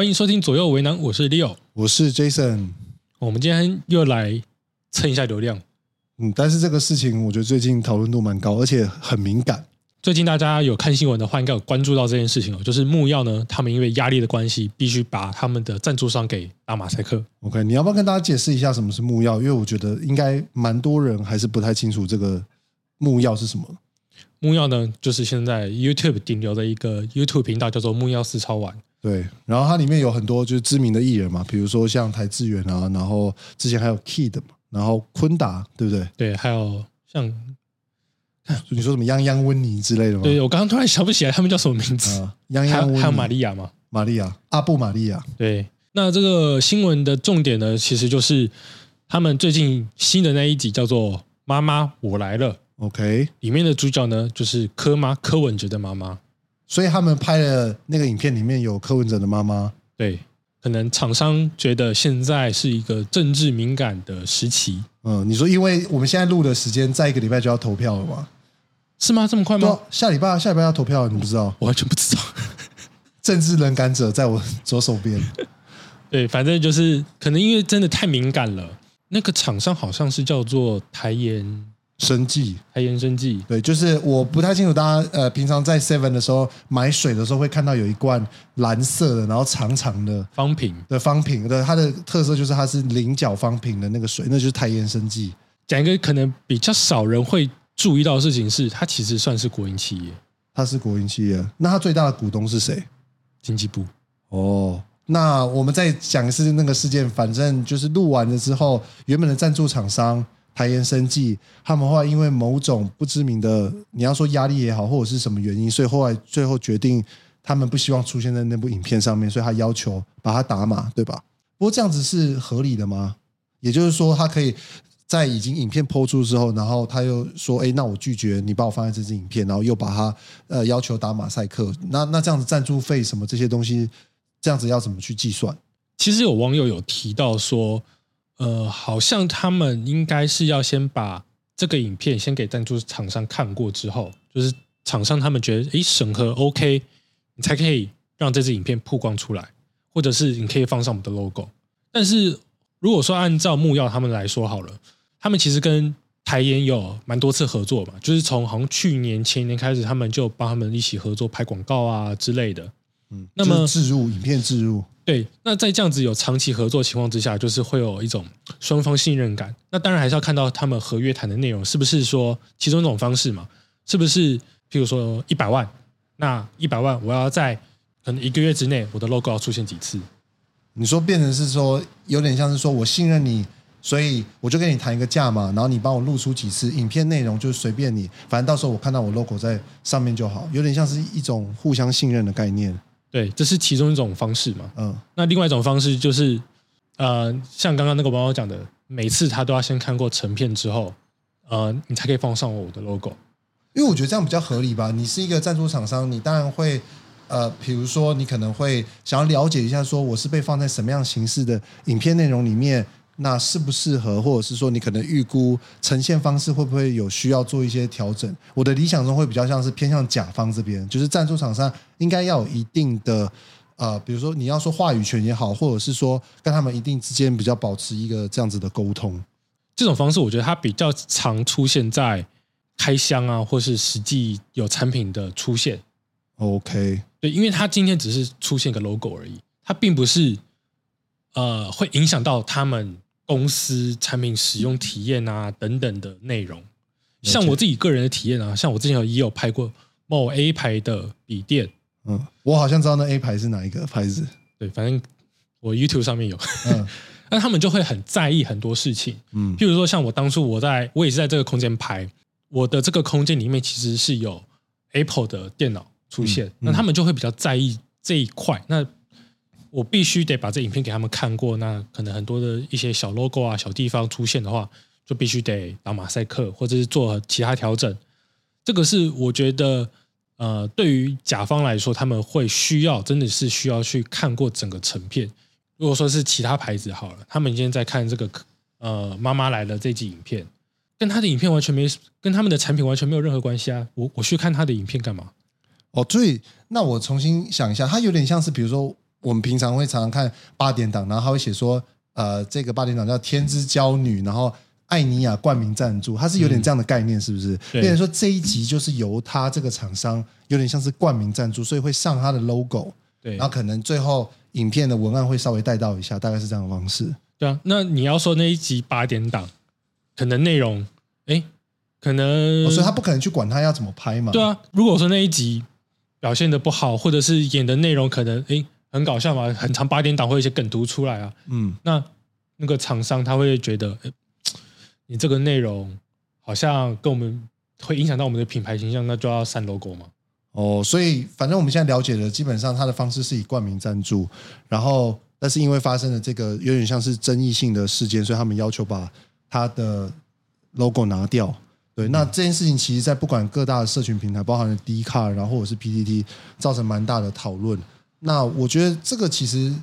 欢迎收听左右为难，我是 Leo，我是 Jason。我们今天又来蹭一下流量。嗯，但是这个事情我觉得最近讨论度蛮高，而且很敏感。最近大家有看新闻的话，应该有关注到这件事情哦，就是木曜呢，他们因为压力的关系，必须把他们的赞助商给打马赛克。OK，你要不要跟大家解释一下什么是木曜？因为我觉得应该蛮多人还是不太清楚这个木曜是什么。木曜呢，就是现在 YouTube 顶流的一个 YouTube 频道，叫做木曜四超玩。对，然后它里面有很多就是知名的艺人嘛，比如说像台志远啊，然后之前还有 Kid 嘛，然后昆达，对不对？对，还有像你说什么泱泱温妮之类的吗？对我刚刚突然想不起来他们叫什么名字。泱泱温妮还有玛利亚吗？玛利亚，阿布玛利亚。对，那这个新闻的重点呢，其实就是他们最近新的那一集叫做《妈妈我来了》。OK，里面的主角呢就是柯妈柯文哲的妈妈，所以他们拍的那个影片里面有柯文哲的妈妈。对，可能厂商觉得现在是一个政治敏感的时期。嗯，你说因为我们现在录的时间，在一个礼拜就要投票了吗？是吗？这么快吗？下礼拜下礼拜要投票，你不知道？我完全不知道。政治冷感者在我左手边。对，反正就是可能因为真的太敏感了。那个厂商好像是叫做台盐。生计，台盐生计，对，就是我不太清楚，大家呃，平常在 Seven 的时候买水的时候，会看到有一罐蓝色的，然后长长的方瓶的方瓶的，它的特色就是它是菱角方瓶的那个水，那就是台盐生计。讲一个可能比较少人会注意到的事情是，它其实算是国营企业，它是国营企业。那它最大的股东是谁？经济部。哦，那我们再讲一次那个事件，反正就是录完了之后，原本的赞助厂商。台盐生计，他们后来因为某种不知名的，你要说压力也好，或者是什么原因，所以后来最后决定，他们不希望出现在那部影片上面，所以他要求把它打码，对吧？不过这样子是合理的吗？也就是说，他可以在已经影片播出之后，然后他又说：“哎，那我拒绝你把我放在这支影片，然后又把它呃要求打马赛克。”那那这样子赞助费什么这些东西，这样子要怎么去计算？其实有网友有提到说。呃，好像他们应该是要先把这个影片先给赞助厂商看过之后，就是厂商他们觉得，诶审核 OK，你才可以让这支影片曝光出来，或者是你可以放上我们的 logo。但是如果说按照木曜他们来说好了，他们其实跟台演有蛮多次合作嘛，就是从好像去年前年开始，他们就帮他们一起合作拍广告啊之类的。嗯，那么置入影片置入。对，那在这样子有长期合作情况之下，就是会有一种双方信任感。那当然还是要看到他们合约谈的内容是不是说其中一种方式嘛？是不是譬如说一百万，那一百万我要在可能一个月之内，我的 logo 要出现几次？你说变成是说有点像是说我信任你，所以我就跟你谈一个价嘛，然后你帮我露出几次影片内容，就随便你，反正到时候我看到我 logo 在上面就好，有点像是一种互相信任的概念。对，这是其中一种方式嘛。嗯，那另外一种方式就是，呃，像刚刚那个网友讲的，每次他都要先看过成片之后，呃，你才可以放上我的 logo。因为我觉得这样比较合理吧。你是一个赞助厂商，你当然会，呃，比如说你可能会想要了解一下，说我是被放在什么样形式的影片内容里面。那适不适合，或者是说你可能预估呈现方式会不会有需要做一些调整？我的理想中会比较像是偏向甲方这边，就是赞助厂商应该要有一定的呃，比如说你要说话语权也好，或者是说跟他们一定之间比较保持一个这样子的沟通。这种方式我觉得它比较常出现在开箱啊，或是实际有产品的出现。OK，对，因为它今天只是出现个 logo 而已，它并不是呃会影响到他们。公司产品使用体验啊等等的内容，像我自己个人的体验啊，像我之前也有拍过某 A 牌的笔电，嗯，我好像知道那 A 牌是哪一个牌子，对，反正我 YouTube 上面有，嗯，那他们就会很在意很多事情，嗯，譬如说像我当初我在我也是在这个空间拍，我的这个空间里面其实是有 Apple 的电脑出现，那他们就会比较在意这一块，那。我必须得把这影片给他们看过，那可能很多的一些小 logo 啊、小地方出现的话，就必须得打马赛克，或者是做其他调整。这个是我觉得，呃，对于甲方来说，他们会需要，真的是需要去看过整个成片。如果说是其他牌子好了，他们今天在看这个呃妈妈来了这集影片，跟他的影片完全没，跟他们的产品完全没有任何关系啊！我我去看他的影片干嘛？哦，所以那我重新想一下，它有点像是比如说。我们平常会常常看八点档，然后他会写说，呃，这个八点档叫《天之娇女》，然后艾尼亚冠名赞助，它是有点这样的概念，是不是？变成说这一集就是由他这个厂商有点像是冠名赞助，所以会上他的 logo，对，然后可能最后影片的文案会稍微带到一下，大概是这样的方式。对啊，那你要说那一集八点档，可能内容，哎，可能，所以他不可能去管他要怎么拍嘛。对啊，如果说那一集表现的不好，或者是演的内容可能，哎。很搞笑嘛，很长八点档会有一些梗图出来啊。嗯，那那个厂商他会觉得，你这个内容好像跟我们会影响到我们的品牌形象，那就要删 logo 嘛。哦，所以反正我们现在了解的，基本上他的方式是以冠名赞助，然后但是因为发生了这个有点像是争议性的事件，所以他们要求把他的 logo 拿掉。对，那这件事情其实，在不管各大的社群平台，包含了 D 卡，然后或者是 PPT，造成蛮大的讨论。那我觉得这个其实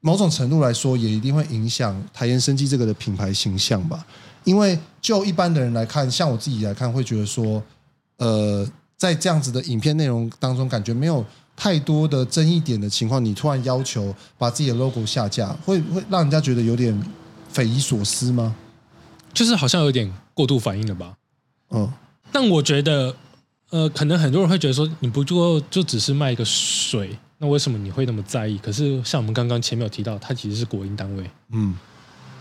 某种程度来说，也一定会影响台盐生机这个的品牌形象吧。因为就一般的人来看，像我自己来看，会觉得说，呃，在这样子的影片内容当中，感觉没有太多的争议点的情况，你突然要求把自己的 logo 下架，会会让人家觉得有点匪夷所思吗？就是好像有点过度反应了吧？嗯，但我觉得，呃，可能很多人会觉得说，你不就就只是卖一个水。那为什么你会那么在意？可是像我们刚刚前面有提到，它其实是国营单位。嗯，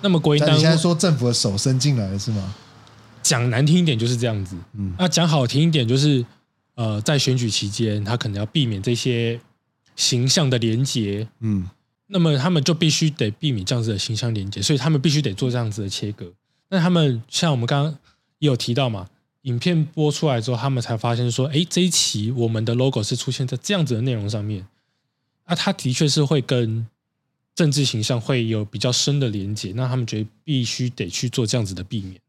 那么国营单位，你现在说政府的手伸进来了是吗？讲难听一点就是这样子。嗯，那讲好听一点就是，呃，在选举期间，他可能要避免这些形象的连结。嗯，那么他们就必须得避免这样子的形象连接，所以他们必须得做这样子的切割。那他们像我们刚刚也有提到嘛，影片播出来之后，他们才发现说，哎，这一期我们的 logo 是出现在这样子的内容上面。那，他的确是会跟政治形象会有比较深的连接，那他们觉得必须得去做这样子的避免。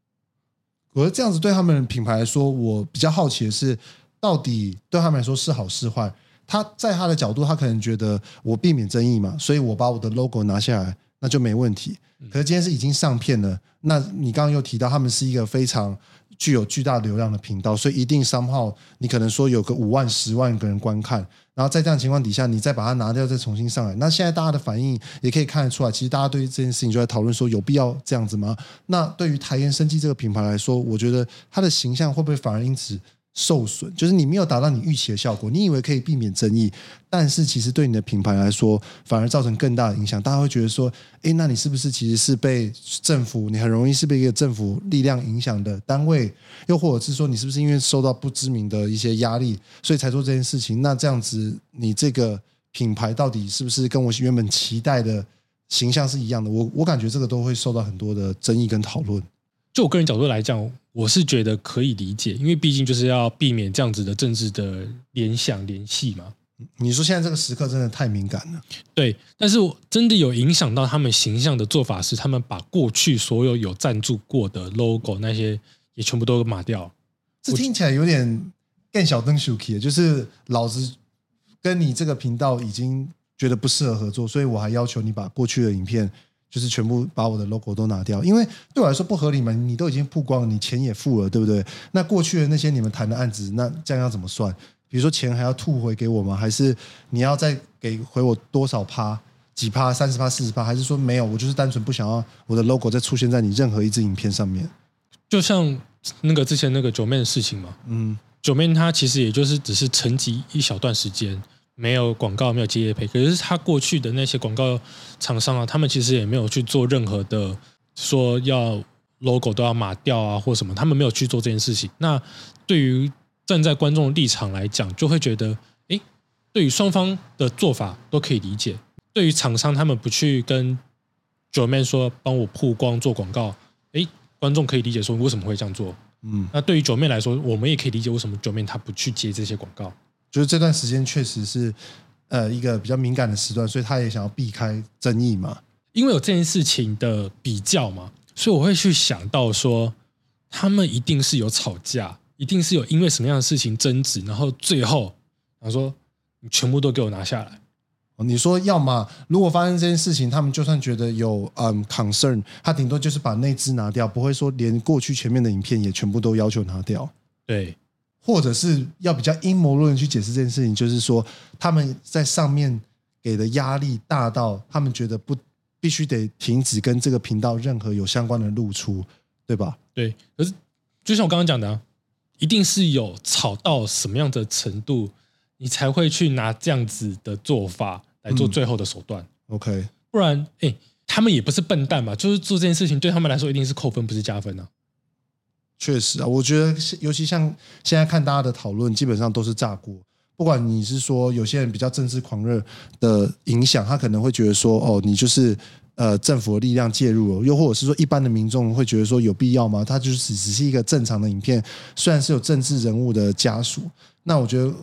我觉得这样子对他们品牌来说，我比较好奇的是，到底对他们来说是好是坏？他在他的角度，他可能觉得我避免争议嘛，所以我把我的 logo 拿下来，那就没问题。可是今天是已经上片了，那你刚刚又提到他们是一个非常具有巨大流量的频道，所以一定商号你可能说有个五万、十万个人观看。然后在这样情况底下，你再把它拿掉，再重新上来。那现在大家的反应也可以看得出来，其实大家对于这件事情就在讨论说，有必要这样子吗？那对于台研生机这个品牌来说，我觉得它的形象会不会反而因此？受损就是你没有达到你预期的效果，你以为可以避免争议，但是其实对你的品牌来说，反而造成更大的影响。大家会觉得说，哎，那你是不是其实是被政府，你很容易是被一个政府力量影响的单位？又或者是说，你是不是因为受到不知名的一些压力，所以才做这件事情？那这样子，你这个品牌到底是不是跟我原本期待的形象是一样的？我我感觉这个都会受到很多的争议跟讨论。就我个人角度来讲，我是觉得可以理解，因为毕竟就是要避免这样子的政治的联想联系嘛。你说现在这个时刻真的太敏感了，对。但是真的有影响到他们形象的做法是，他们把过去所有有赞助过的 logo 那些也全部都抹掉。这听起来有点更小灯 shuki，就是老子跟你这个频道已经觉得不适合合作，所以我还要求你把过去的影片。就是全部把我的 logo 都拿掉，因为对我来说不合理嘛。你都已经曝光，你钱也付了，对不对？那过去的那些你们谈的案子，那这样要怎么算？比如说钱还要吐回给我吗？还是你要再给回我多少趴？几趴？三十趴、四十趴？还是说没有？我就是单纯不想要我的 logo 再出现在你任何一支影片上面。就像那个之前那个九妹的事情嘛，嗯，九妹她其实也就是只是沉寂一小段时间。没有广告，没有接业配，可是他过去的那些广告厂商啊，他们其实也没有去做任何的说要 logo 都要码掉啊，或什么，他们没有去做这件事情。那对于站在观众的立场来讲，就会觉得，哎，对于双方的做法都可以理解。对于厂商，他们不去跟九妹说帮我曝光做广告，哎，观众可以理解说为什么会这样做。嗯，那对于九妹来说，我们也可以理解为什么九妹她不去接这些广告。就是这段时间确实是，呃，一个比较敏感的时段，所以他也想要避开争议嘛。因为有这件事情的比较嘛，所以我会去想到说，他们一定是有吵架，一定是有因为什么样的事情争执，然后最后他说：“你全部都给我拿下来。”你说要么如果发生这件事情，他们就算觉得有嗯 concern，他顶多就是把那支拿掉，不会说连过去前面的影片也全部都要求拿掉。对。或者是要比较阴谋论去解释这件事情，就是说他们在上面给的压力大到他们觉得不必须得停止跟这个频道任何有相关的露出，对吧？对，可是就像我刚刚讲的，一定是有吵到什么样的程度，你才会去拿这样子的做法来做最后的手段。OK，不然，哎，他们也不是笨蛋嘛，就是做这件事情对他们来说一定是扣分，不是加分啊。确实啊，我觉得尤其像现在看大家的讨论，基本上都是炸锅。不管你是说有些人比较政治狂热的影响，他可能会觉得说，哦，你就是呃政府的力量介入了，又或者是说一般的民众会觉得说有必要吗？他就只是一个正常的影片，虽然是有政治人物的家属，那我觉得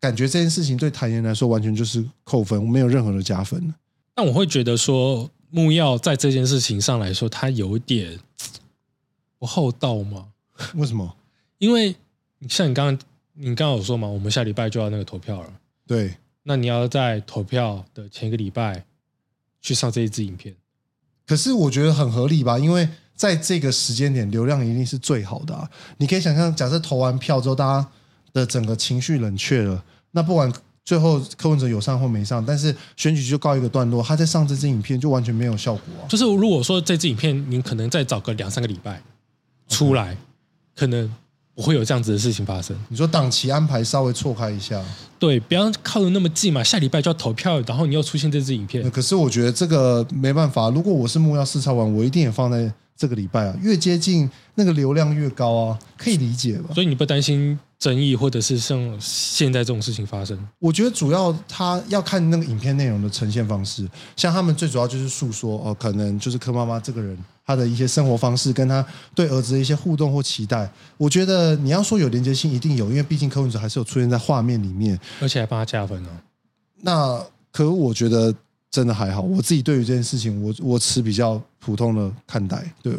感觉这件事情对台言来说完全就是扣分，没有任何的加分。但我会觉得说木曜在这件事情上来说，他有点不厚道吗？为什么？因为像你刚刚。你刚刚有说嘛？我们下礼拜就要那个投票了。对，那你要在投票的前一个礼拜去上这一支影片。可是我觉得很合理吧？因为在这个时间点，流量一定是最好的。啊。你可以想象，假设投完票之后，大家的整个情绪冷却了，那不管最后柯文哲有上或没上，但是选举就告一个段落，他在上这支影片就完全没有效果。就是如果说这支影片，你可能再找个两三个礼拜出来，可能。不会有这样子的事情发生。你说档期安排稍微错开一下，对，不要靠的那么近嘛。下礼拜就要投票，然后你又出现这支影片。可是我觉得这个没办法。如果我是木曜四超完，我一定也放在这个礼拜啊。越接近那个流量越高啊，可以理解吧？所以你不担心？争议，或者是像现在这种事情发生，我觉得主要他要看那个影片内容的呈现方式。像他们最主要就是诉说哦，可能就是柯妈妈这个人，她的一些生活方式，跟她对儿子的一些互动或期待。我觉得你要说有连接性，一定有，因为毕竟柯文哲还是有出现在画面里面，而且还帮他加分哦。那可我觉得真的还好，我自己对于这件事情，我我持比较普通的看待。对，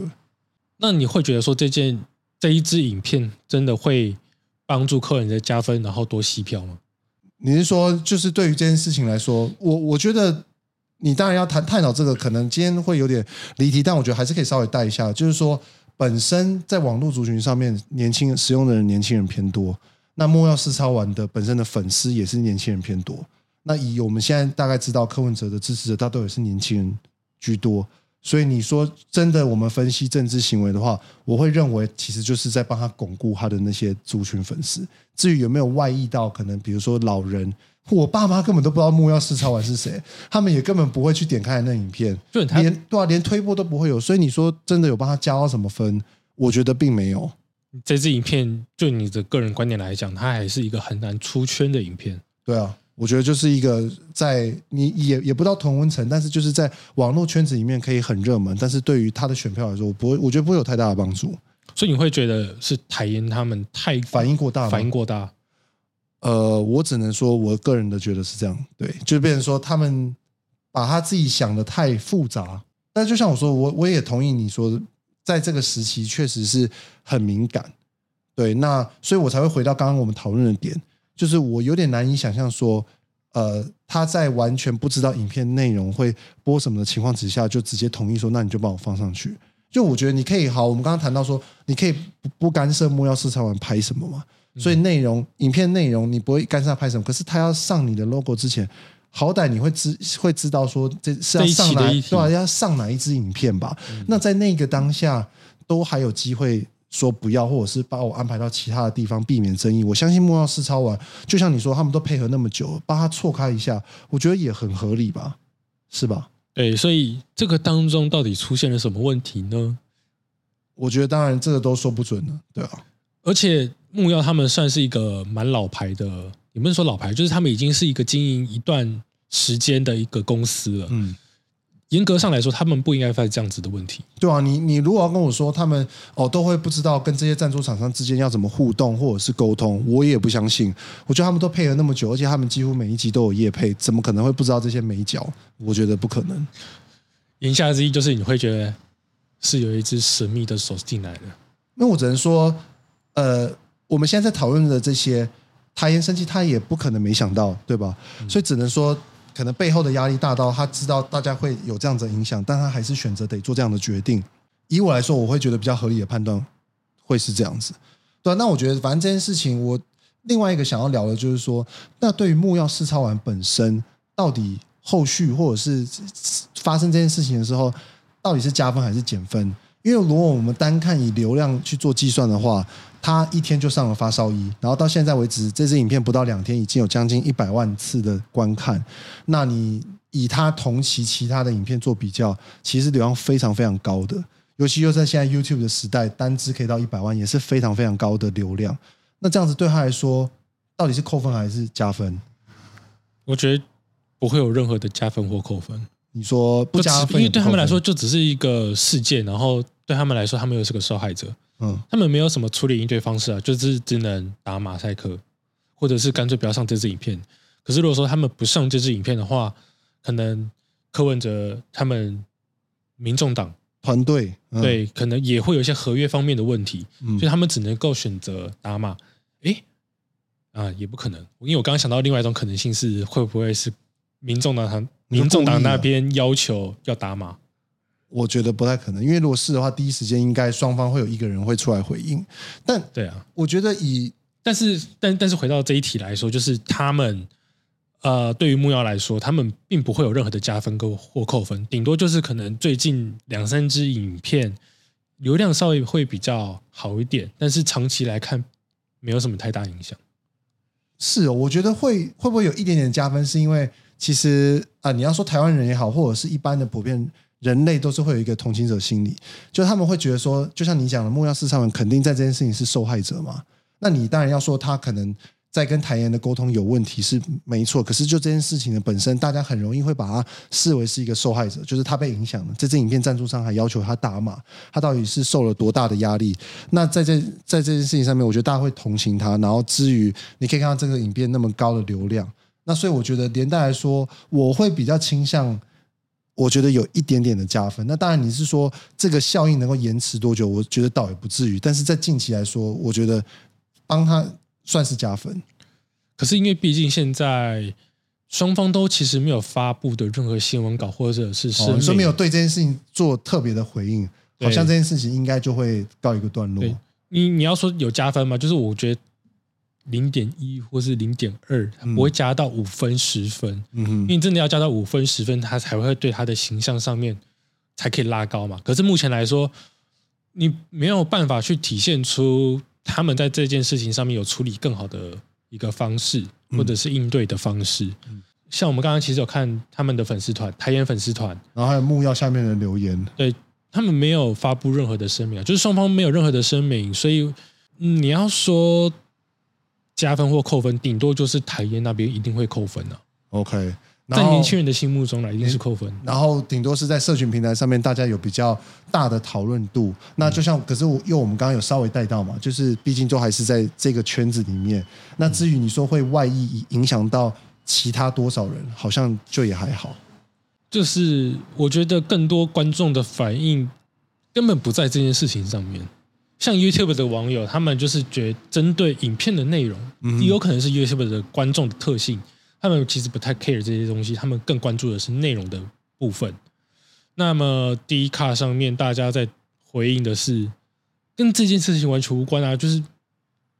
那你会觉得说这件这一支影片真的会？帮助客人的加分，然后多吸票吗？你是说，就是对于这件事情来说，我我觉得你当然要谈探讨这个，可能今天会有点离题，但我觉得还是可以稍微带一下。就是说，本身在网络族群上面，年轻使用的人年轻人偏多，那莫要四超玩的本身的粉丝也是年轻人偏多。那以我们现在大概知道柯文哲的支持者，大都也是年轻人居多。所以你说真的，我们分析政治行为的话，我会认为其实就是在帮他巩固他的那些族群粉丝。至于有没有外溢到可能，比如说老人，我爸妈根本都不知道木曜四超玩是谁，他们也根本不会去点开那影片，就连对啊，连推播都不会有。所以你说真的有帮他加到什么分？我觉得并没有。这支影片就你的个人观点来讲，它还是一个很难出圈的影片。对啊。我觉得就是一个在你也也不到同温层，但是就是在网络圈子里面可以很热门，但是对于他的选票来说，我不会，我觉得不会有太大的帮助。所以你会觉得是台烟他们太反应过大，反应过大。呃，我只能说我个人的觉得是这样，对，就变成说他们把他自己想的太复杂。但就像我说，我我也同意你说，在这个时期确实是很敏感，对，那所以我才会回到刚刚我们讨论的点。就是我有点难以想象说，呃，他在完全不知道影片内容会播什么的情况之下，就直接同意说，那你就帮我放上去。就我觉得你可以好，我们刚刚谈到说，你可以不不干涉木曜市场完拍什么嘛，所以内容影片内容你不会干涉拍什么，可是他要上你的 logo 之前，好歹你会知会知道说这是要上哪对吧？要上哪一支影片吧？那在那个当下都还有机会。说不要，或者是把我安排到其他的地方，避免争议。我相信莫要试超完，就像你说，他们都配合那么久，帮他错开一下，我觉得也很合理吧，是吧？对，所以这个当中到底出现了什么问题呢？我觉得当然这个都说不准了，对啊。而且木曜他们算是一个蛮老牌的，也不是说老牌，就是他们已经是一个经营一段时间的一个公司了，嗯。严格上来说，他们不应该发生这样子的问题，对啊，你你如果要跟我说他们哦都会不知道跟这些赞助厂商之间要怎么互动或者是沟通，我也不相信。我觉得他们都配合那么久，而且他们几乎每一集都有夜配，怎么可能会不知道这些美角？我觉得不可能。言下之意就是你会觉得是有一只神秘的手进来的。那我只能说，呃，我们现在在讨论的这些，台言生气，他也不可能没想到，对吧？所以只能说。可能背后的压力大到他知道大家会有这样子影响，但他还是选择得做这样的决定。以我来说，我会觉得比较合理的判断会是这样子。对，那我觉得反正这件事情，我另外一个想要聊的就是说，那对于木曜试操完本身，到底后续或者是发生这件事情的时候，到底是加分还是减分？因为如果我们单看以流量去做计算的话，他一天就上了发烧一，然后到现在为止，这支影片不到两天已经有将近一百万次的观看。那你以它同期其他的影片做比较，其实流量非常非常高的，尤其又在现在 YouTube 的时代，单支可以到一百万，也是非常非常高的流量。那这样子对他来说，到底是扣分还是加分？我觉得不会有任何的加分或扣分。你说不加分，因为对他们来说就只是一个事件，然后。对他们来说，他们又是个受害者。嗯，他们没有什么处理应对方式啊，就是只能打马赛克，或者是干脆不要上这支影片。可是如果说他们不上这支影片的话，可能柯文哲他们民众党团队对，可能也会有一些合约方面的问题，所以他们只能够选择打码。诶，啊，也不可能，因为我刚刚想到另外一种可能性是，会不会是民众党他民众党那边要求要打码？我觉得不太可能，因为如果是的话，第一时间应该双方会有一个人会出来回应。但对啊，我觉得以但是但但是回到这一题来说，就是他们呃，对于木曜来说，他们并不会有任何的加分或或扣分，顶多就是可能最近两三支影片流量稍微会比较好一点，但是长期来看没有什么太大影响。是哦，我觉得会会不会有一点点加分，是因为其实啊，你要说台湾人也好，或者是一般的普遍。人类都是会有一个同情者心理，就他们会觉得说，就像你讲的，木曜市场肯定在这件事情是受害者嘛？那你当然要说他可能在跟台研的沟通有问题是没错，可是就这件事情的本身，大家很容易会把它视为是一个受害者，就是他被影响了。这支影片赞助商还要求他打码，他到底是受了多大的压力？那在这在这件事情上面，我觉得大家会同情他。然后至于你可以看到这个影片那么高的流量，那所以我觉得连带来说，我会比较倾向。我觉得有一点点的加分。那当然，你是说这个效应能够延迟多久？我觉得倒也不至于。但是在近期来说，我觉得帮他算是加分。可是因为毕竟现在双方都其实没有发布的任何新闻稿，或者是说没有对这件事情做特别的回应，好像这件事情应该就会告一个段落。你你要说有加分吗？就是我觉得。零点一或是零点二，不会加到五分十分，因为真的要加到五分十分，他才会对他的形象上面才可以拉高嘛。可是目前来说，你没有办法去体现出他们在这件事情上面有处理更好的一个方式，或者是应对的方式。像我们刚刚其实有看他们的粉丝团，台演粉丝团，然后还有木曜下面的留言，对他们没有发布任何的声明，就是双方没有任何的声明，所以你要说。加分或扣分，顶多就是台烟那边一定会扣分的。OK，在年轻人的心目中呢，一定是扣分。然后顶多是在社群平台上面，大家有比较大的讨论度。那就像，可是我因为我们刚刚有稍微带到嘛，就是毕竟都还是在这个圈子里面。那至于你说会外溢影响到其他多少人，好像就也还好。就是我觉得更多观众的反应根本不在这件事情上面。像 YouTube 的网友，他们就是觉针对影片的内容，也有可能是 YouTube 的观众的特性，他们其实不太 care 这些东西，他们更关注的是内容的部分。那么第一卡上面，大家在回应的是跟这件事情完全无关啊，就是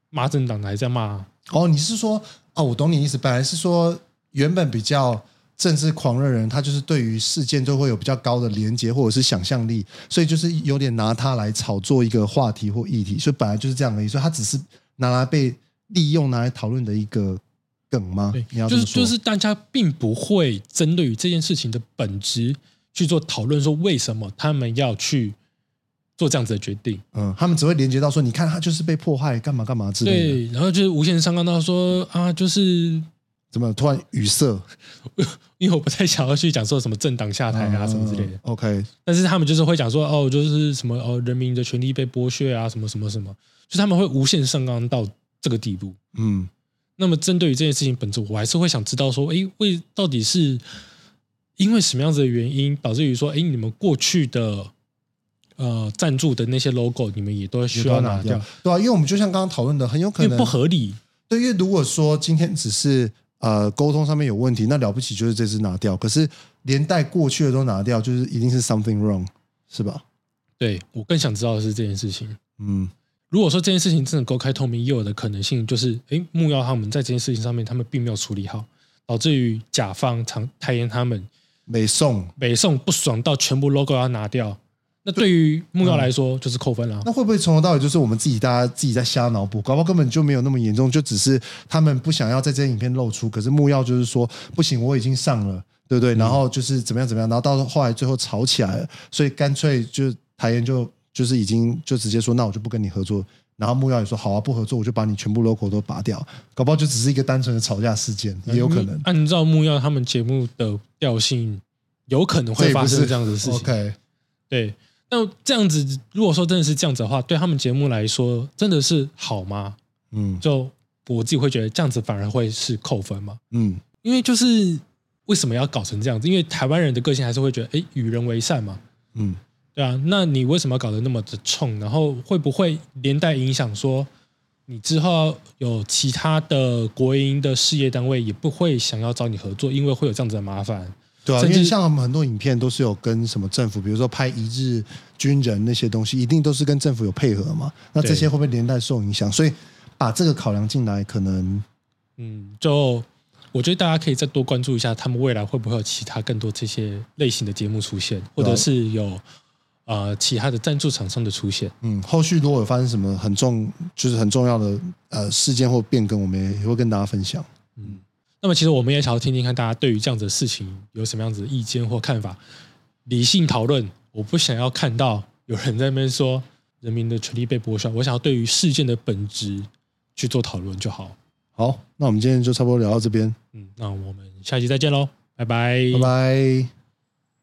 骂政党还在骂。哦，你是说，哦，我懂你意思，本来是说原本比较。政治狂热人，他就是对于事件都会有比较高的连接或者是想象力，所以就是有点拿它来炒作一个话题或议题，所以本来就是这样的。所以他只是拿来被利用、拿来讨论的一个梗吗？对，就是就是大家并不会针对于这件事情的本质去做讨论，说为什么他们要去做这样子的决定？嗯，他们只会连接到说，你看他就是被迫害，干嘛干嘛之类的。对，然后就是无限上纲到说啊，就是。怎么突然语塞？因为我不太想要去讲说什么政党下台啊什么之类的。OK，但是他们就是会讲说哦，就是什么哦，人民的权利被剥削啊，什么什么什么，就他们会无限上纲到这个地步。嗯，那么针对于这件事情本质，我还是会想知道说，哎，为到底是因为什么样子的原因，导致于说，哎，你们过去的呃赞助的那些 logo，你们也都需要拿掉，对啊，因为我们就像刚刚讨论的，很有可能不合理。对，因为如果说今天只是呃，沟通上面有问题，那了不起就是这只拿掉。可是连带过去的都拿掉，就是一定是 something wrong，是吧？对我更想知道的是这件事情。嗯，如果说这件事情真的公开透明，也有的可能性就是，哎，木曜他们在这件事情上面他们并没有处理好，导致于甲方常台言他们北宋北宋不爽到全部 logo 要拿掉。那对于木曜来说就是扣分了。那会不会从头到尾就是我们自己大家自己在瞎脑补？搞不好根本就没有那么严重，就只是他们不想要在这些影片露出。可是木曜就是说不行，我已经上了，对不对？然后就是怎么样怎么样，然后到后来最后吵起来了，所以干脆就台研就就是已经就直接说，那我就不跟你合作。然后木曜也说好啊，不合作我就把你全部 logo 都拔掉。搞不好就只是一个单纯的吵架事件，也有可能。按照木曜他们节目的调性，有可能会发生这样子的事情。OK，对。那这样子，如果说真的是这样子的话，对他们节目来说，真的是好吗？嗯，就我自己会觉得这样子反而会是扣分嘛。嗯，因为就是为什么要搞成这样子？因为台湾人的个性还是会觉得，哎，与人为善嘛。嗯，对啊。那你为什么要搞得那么的冲？然后会不会连带影响说，你之后有其他的国营的事业单位也不会想要找你合作，因为会有这样子的麻烦。对啊，因为像我们很多影片都是有跟什么政府，比如说拍一日军人那些东西，一定都是跟政府有配合嘛。那这些会不会连带受影响？所以把这个考量进来，可能嗯，就我觉得大家可以再多关注一下，他们未来会不会有其他更多这些类型的节目出现，或者是有呃其他的赞助厂商的出现。嗯，后续如果有发生什么很重，就是很重要的呃事件或变更，我们也会跟大家分享。嗯。那么，其实我们也想要听听看大家对于这样子的事情有什么样子的意见或看法，理性讨论。我不想要看到有人在那边说人民的权利被剥削，我想要对于事件的本质去做讨论就好。好，那我们今天就差不多聊到这边。嗯，那我们下期再见喽，拜拜，拜拜。